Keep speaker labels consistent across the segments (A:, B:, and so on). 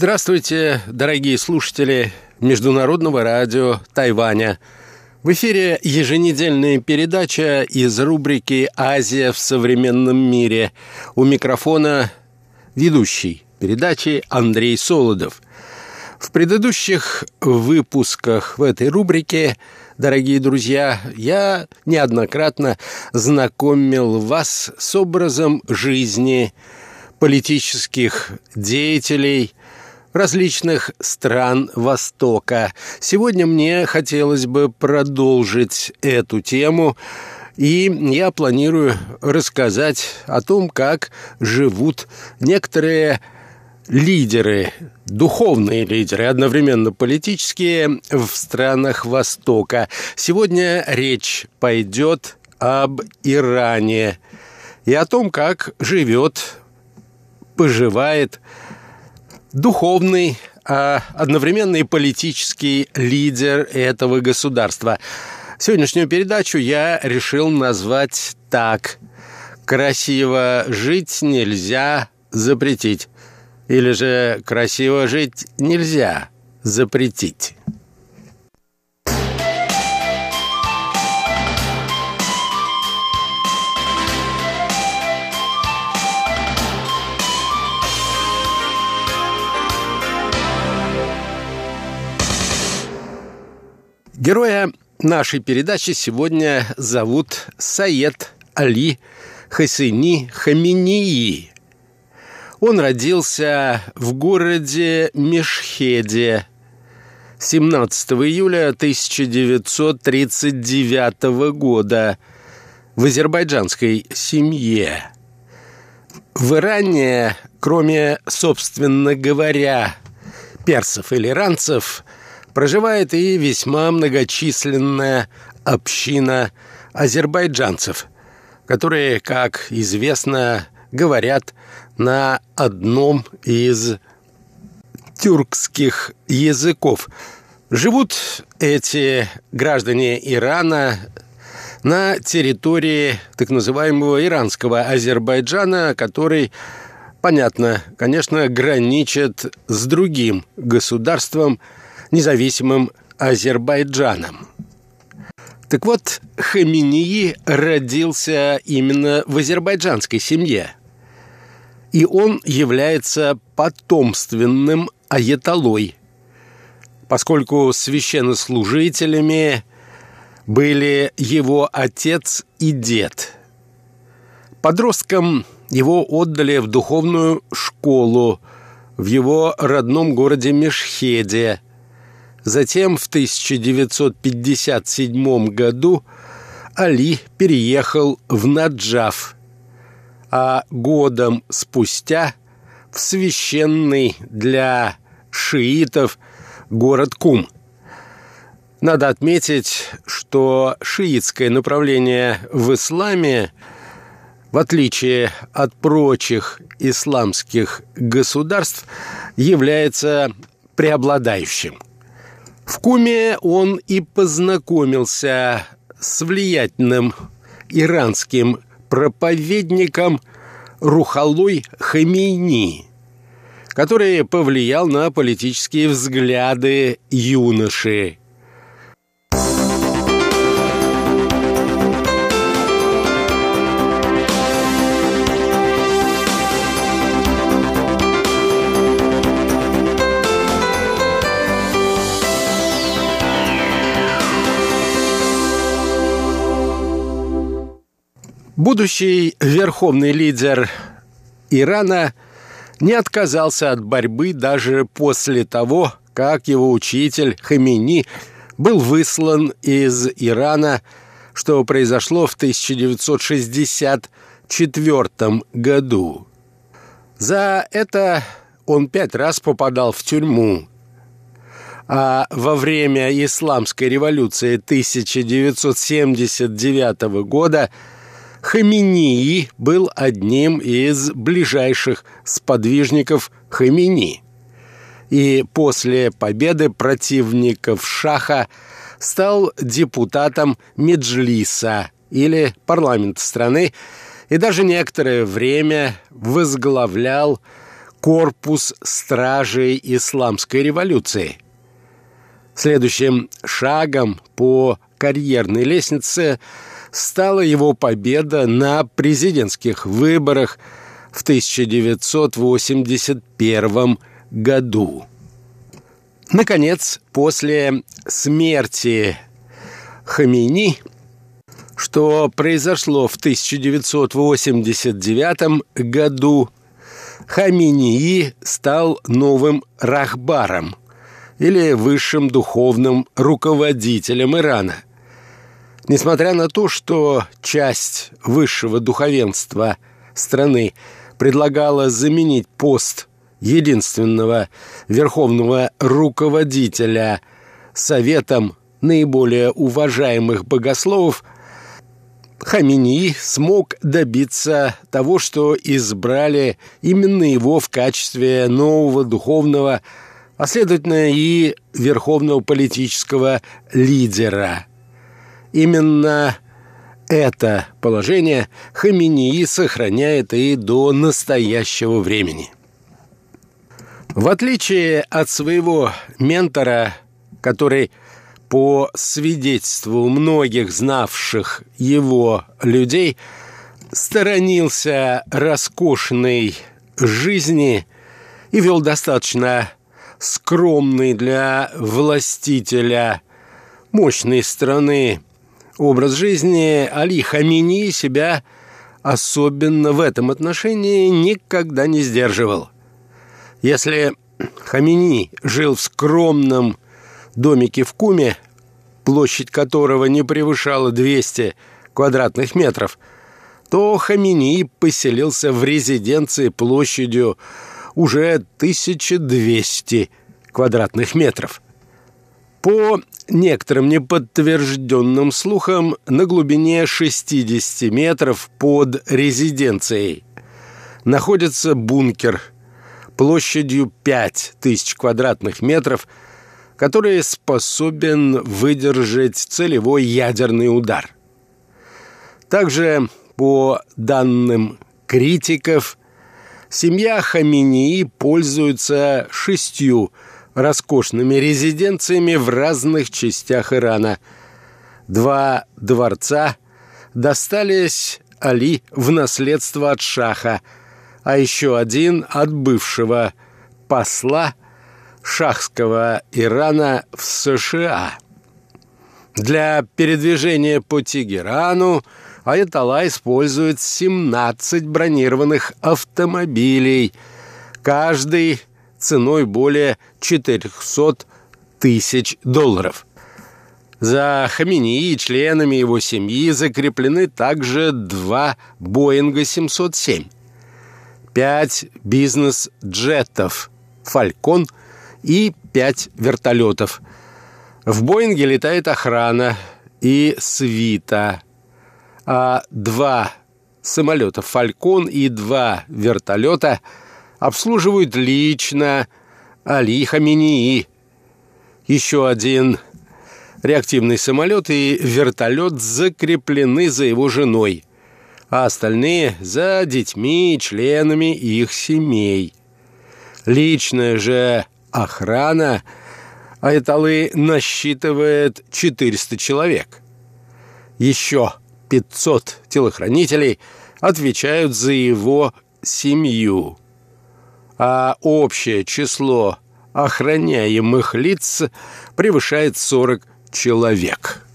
A: Здравствуйте, дорогие слушатели Международного радио Тайваня. В эфире еженедельная передача из рубрики «Азия в современном мире». У микрофона ведущий передачи Андрей Солодов. В предыдущих выпусках в этой рубрике, дорогие друзья, я неоднократно знакомил вас с образом жизни политических деятелей – различных стран Востока. Сегодня мне хотелось бы продолжить эту тему, и я планирую рассказать о том, как живут некоторые лидеры, духовные лидеры, одновременно политические в странах Востока. Сегодня речь пойдет об Иране и о том, как живет, поживает духовный, а одновременно и политический лидер этого государства. Сегодняшнюю передачу я решил назвать так. «Красиво жить нельзя запретить». Или же «Красиво жить нельзя запретить». Героя нашей передачи сегодня зовут Саед Али Хасейни Хаминии. Он родился в городе Мешхеде 17 июля 1939 года в азербайджанской семье. В Иране, кроме, собственно говоря, персов или иранцев – проживает и весьма многочисленная община азербайджанцев, которые, как известно, говорят на одном из тюркских языков. Живут эти граждане Ирана на территории так называемого иранского Азербайджана, который, понятно, конечно, граничит с другим государством – независимым Азербайджаном. Так вот, Хаминии родился именно в азербайджанской семье. И он является потомственным аятолой, поскольку священнослужителями были его отец и дед. Подростком его отдали в духовную школу в его родном городе Мешхеде – Затем в 1957 году Али переехал в Наджаф, а годом спустя в священный для шиитов город Кум. Надо отметить, что шиитское направление в исламе, в отличие от прочих исламских государств, является преобладающим – в Куме он и познакомился с влиятельным иранским проповедником Рухалой Хамейни, который повлиял на политические взгляды юноши Будущий верховный лидер Ирана не отказался от борьбы даже после того, как его учитель Хамини был выслан из Ирана, что произошло в 1964 году. За это он пять раз попадал в тюрьму, а во время Исламской революции 1979 года – Хаминии был одним из ближайших сподвижников Хамини. И после победы противников Шаха стал депутатом Меджлиса или парламента страны и даже некоторое время возглавлял корпус стражей исламской революции. Следующим шагом по карьерной лестнице стала его победа на президентских выборах в 1981 году. Наконец, после смерти Хамини, что произошло в 1989 году, Хаминии стал новым рахбаром или высшим духовным руководителем Ирана. Несмотря на то, что часть высшего духовенства страны предлагала заменить пост единственного верховного руководителя советом наиболее уважаемых богословов – Хамини смог добиться того, что избрали именно его в качестве нового духовного, а следовательно и верховного политического лидера. Именно это положение Хаминии сохраняет и до настоящего времени. В отличие от своего ментора, который по свидетельству многих знавших его людей, сторонился роскошной жизни и вел достаточно скромный для властителя мощной страны образ жизни, Али Хамини себя особенно в этом отношении никогда не сдерживал. Если Хамини жил в скромном домике в Куме, площадь которого не превышала 200 квадратных метров, то Хамини поселился в резиденции площадью уже 1200 квадратных метров. По некоторым неподтвержденным слухам, на глубине 60 метров под резиденцией находится бункер площадью 5000 квадратных метров – который способен выдержать целевой ядерный удар. Также, по данным критиков, семья Хаминии пользуется шестью роскошными резиденциями в разных частях Ирана. Два дворца достались Али в наследство от Шаха, а еще один от бывшего посла – шахского Ирана в США. Для передвижения по Тегерану Аятолла использует 17 бронированных автомобилей, каждый ценой более 400 тысяч долларов. За Хамини и членами его семьи закреплены также два Боинга 707, пять бизнес-джетов «Фалькон» и пять вертолетов. В «Боинге» летает охрана и свита, а два самолета «Фалькон» и два вертолета обслуживают лично Али Хаминии. Еще один реактивный самолет и вертолет закреплены за его женой, а остальные – за детьми и членами их семей. Личная же охрана Айталы насчитывает 400 человек. Еще 500 телохранителей отвечают за его семью. А общее число охраняемых лиц превышает 40 человек.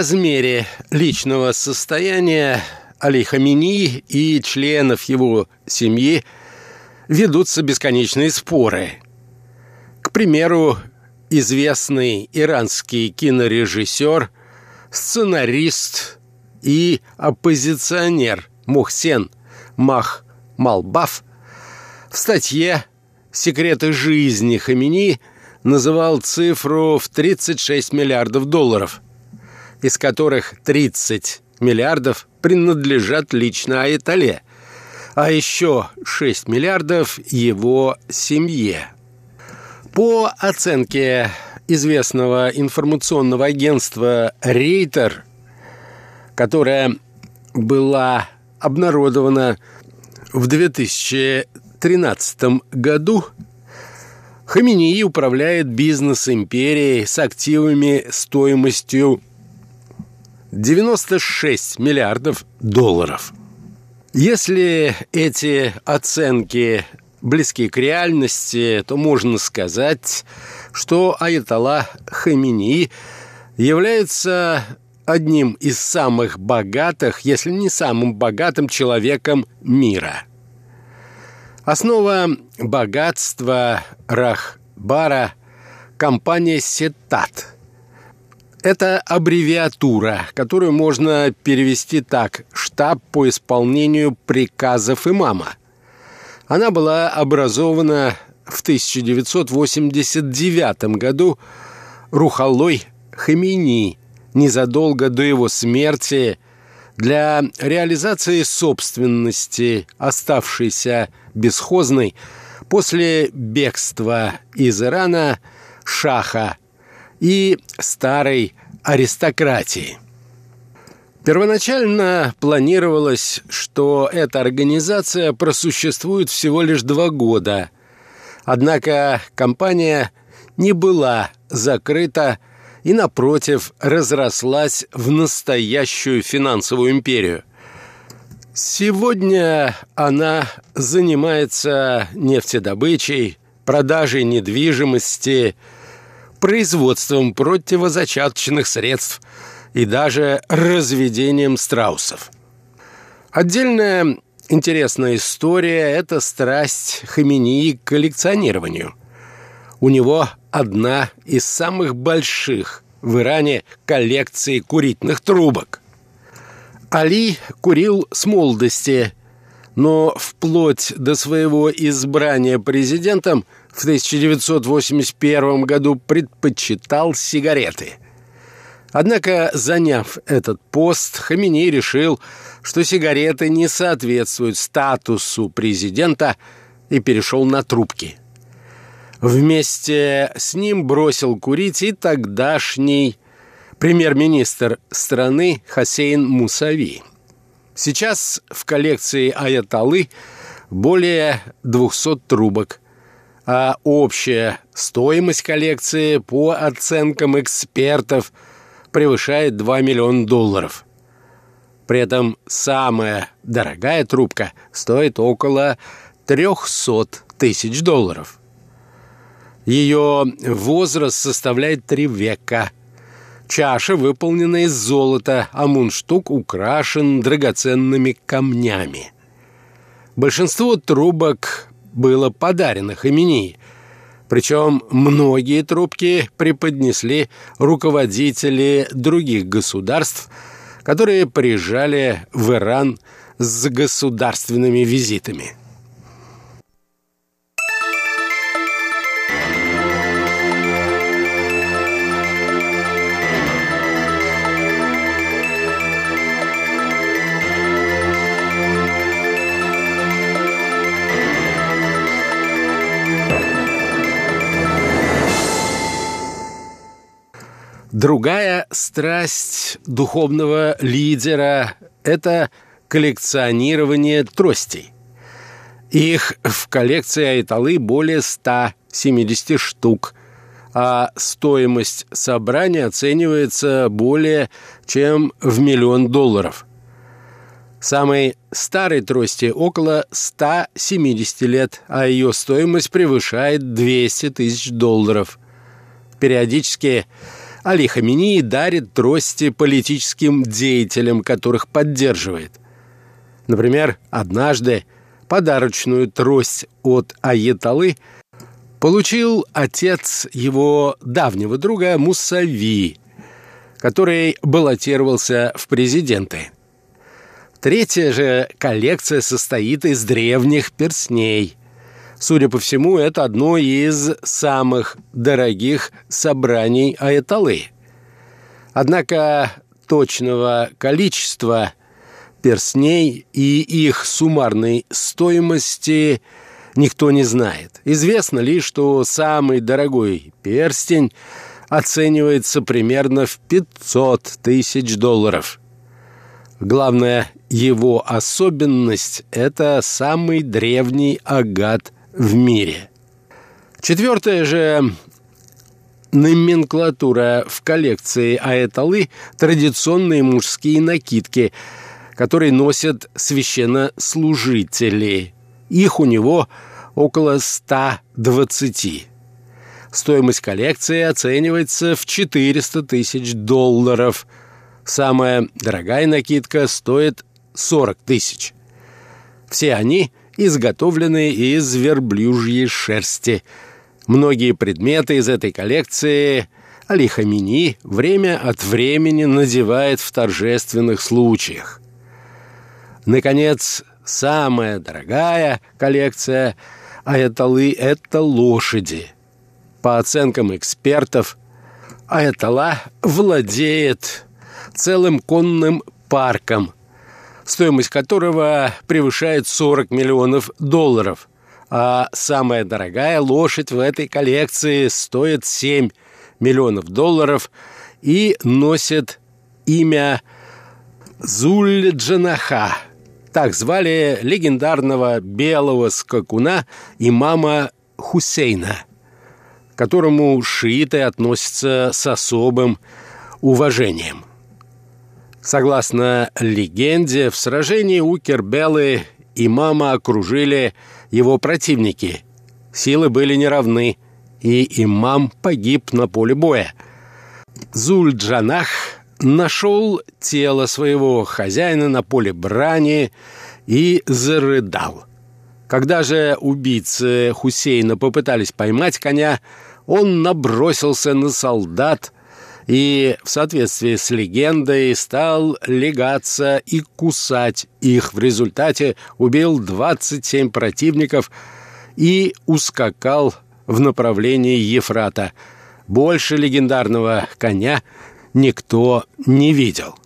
A: Размере личного состояния Али Хамини и членов его семьи ведутся бесконечные споры. К примеру, известный иранский кинорежиссер, сценарист и оппозиционер Мухсен Мах Малбаф В статье «Секреты жизни Хамини» называл цифру в 36 миллиардов долларов, из которых 30 миллиардов принадлежат лично Айтале, а еще 6 миллиардов его семье. По оценке известного информационного агентства «Рейтер», которое была обнародована в 2013 году, Хаминии управляет бизнес-империей с активами стоимостью 96 миллиардов долларов. Если эти оценки близки к реальности, то можно сказать, что Аятолла Хамини является одним из самых богатых, если не самым богатым человеком мира. Основа богатства Рахбара – компания «Сетат». Это аббревиатура, которую можно перевести так «Штаб по исполнению приказов имама». Она была образована в 1989 году Рухалой Хамини незадолго до его смерти для реализации собственности, оставшейся бесхозной после бегства из Ирана Шаха и старой аристократии. Первоначально планировалось, что эта организация просуществует всего лишь два года. Однако компания не была закрыта и, напротив, разрослась в настоящую финансовую империю. Сегодня она занимается нефтедобычей, продажей недвижимости, производством противозачаточных средств – и даже разведением страусов. Отдельная интересная история – это страсть Хаминии к коллекционированию. У него одна из самых больших в Иране коллекций курительных трубок. Али курил с молодости, но вплоть до своего избрания президентом в 1981 году предпочитал сигареты – Однако, заняв этот пост, Хаминей решил, что сигареты не соответствуют статусу президента и перешел на трубки. Вместе с ним бросил курить и тогдашний премьер-министр страны Хасейн Мусави. Сейчас в коллекции Аяталы более 200 трубок, а общая стоимость коллекции по оценкам экспертов – превышает 2 миллиона долларов. При этом самая дорогая трубка стоит около 300 тысяч долларов. Ее возраст составляет три века. Чаша выполнена из золота, а мундштук украшен драгоценными камнями. Большинство трубок было подарено Хаминии, причем многие трубки преподнесли руководители других государств, которые приезжали в Иран с государственными визитами. Другая страсть духовного лидера – это коллекционирование тростей. Их в коллекции Айталы более 170 штук, а стоимость собрания оценивается более чем в миллион долларов. Самой старой трости около 170 лет, а ее стоимость превышает 200 тысяч долларов. Периодически Али Хамини дарит трости политическим деятелям, которых поддерживает. Например, однажды подарочную трость от Аеталы получил отец его давнего друга Мусави, который баллотировался в президенты. Третья же коллекция состоит из древних перстней. Судя по всему, это одно из самых дорогих собраний Аэталы. Однако точного количества перстней и их суммарной стоимости никто не знает. Известно лишь, что самый дорогой перстень оценивается примерно в 500 тысяч долларов. Главная его особенность – это самый древний агат в мире. Четвертое же номенклатура в коллекции Аэталы – традиционные мужские накидки – которые носят священнослужители. Их у него около 120. Стоимость коллекции оценивается в 400 тысяч долларов. Самая дорогая накидка стоит 40 тысяч. Все они изготовлены из верблюжьей шерсти. Многие предметы из этой коллекции Али Хамини время от времени надевает в торжественных случаях. Наконец, самая дорогая коллекция Аяталы – это лошади. По оценкам экспертов, Аятала владеет целым конным парком, стоимость которого превышает 40 миллионов долларов. А самая дорогая лошадь в этой коллекции стоит 7 миллионов долларов и носит имя Зуль-Джанаха – так звали легендарного белого скакуна имама Хусейна, которому шииты относятся с особым уважением. Согласно легенде, в сражении у Кербелы имама окружили его противники. Силы были неравны, и имам погиб на поле боя. Зуль-Джанах нашел тело своего хозяина на поле брани и зарыдал. Когда же убийцы Хусейна попытались поймать коня, он набросился на солдат и, в соответствии с легендой, стал легаться и кусать их. В результате убил 27 противников и ускакал в направлении Ефрата. Больше легендарного коня – никто не видел.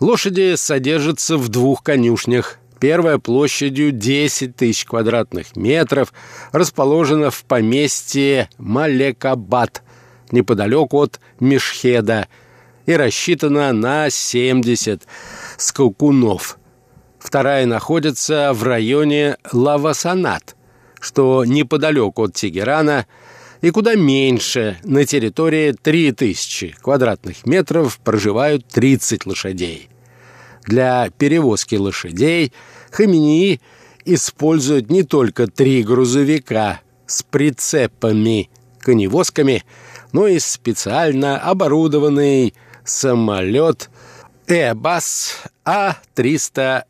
A: Лошади содержатся в двух конюшнях. Первая площадью 10 тысяч квадратных метров расположена в поместье Малекабад, неподалеку от Мешхеда, и рассчитана на 70 скакунов. Вторая находится в районе Лавасанат, что неподалеку от Тегерана – и куда меньше. На территории 3000 квадратных метров проживают 30 лошадей. Для перевозки лошадей Хаминии используют не только три грузовика с прицепами, коневозками, но и специально оборудованный самолет Airbus А-330.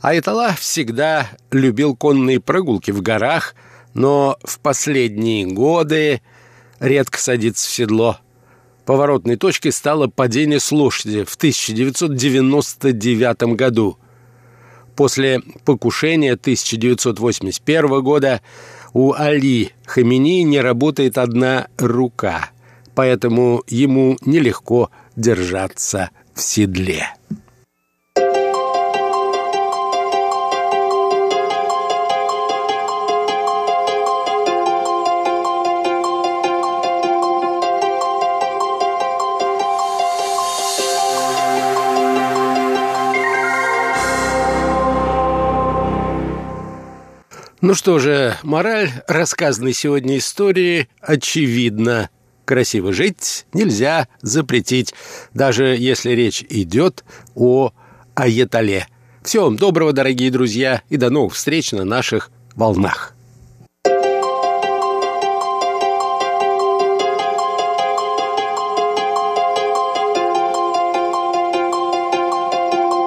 A: Айтала всегда любил конные прогулки в горах – но в последние годы редко садится в седло. Поворотной точкой стало падение с лошади в 1999 году. После покушения 1981 года у Али Хамини не работает одна рука, поэтому ему нелегко держаться в седле. Ну что же, мораль рассказанной сегодня истории очевидна. Красиво жить нельзя запретить, даже если речь идет о аятале. Всего вам доброго, дорогие друзья, и до новых встреч на наших волнах.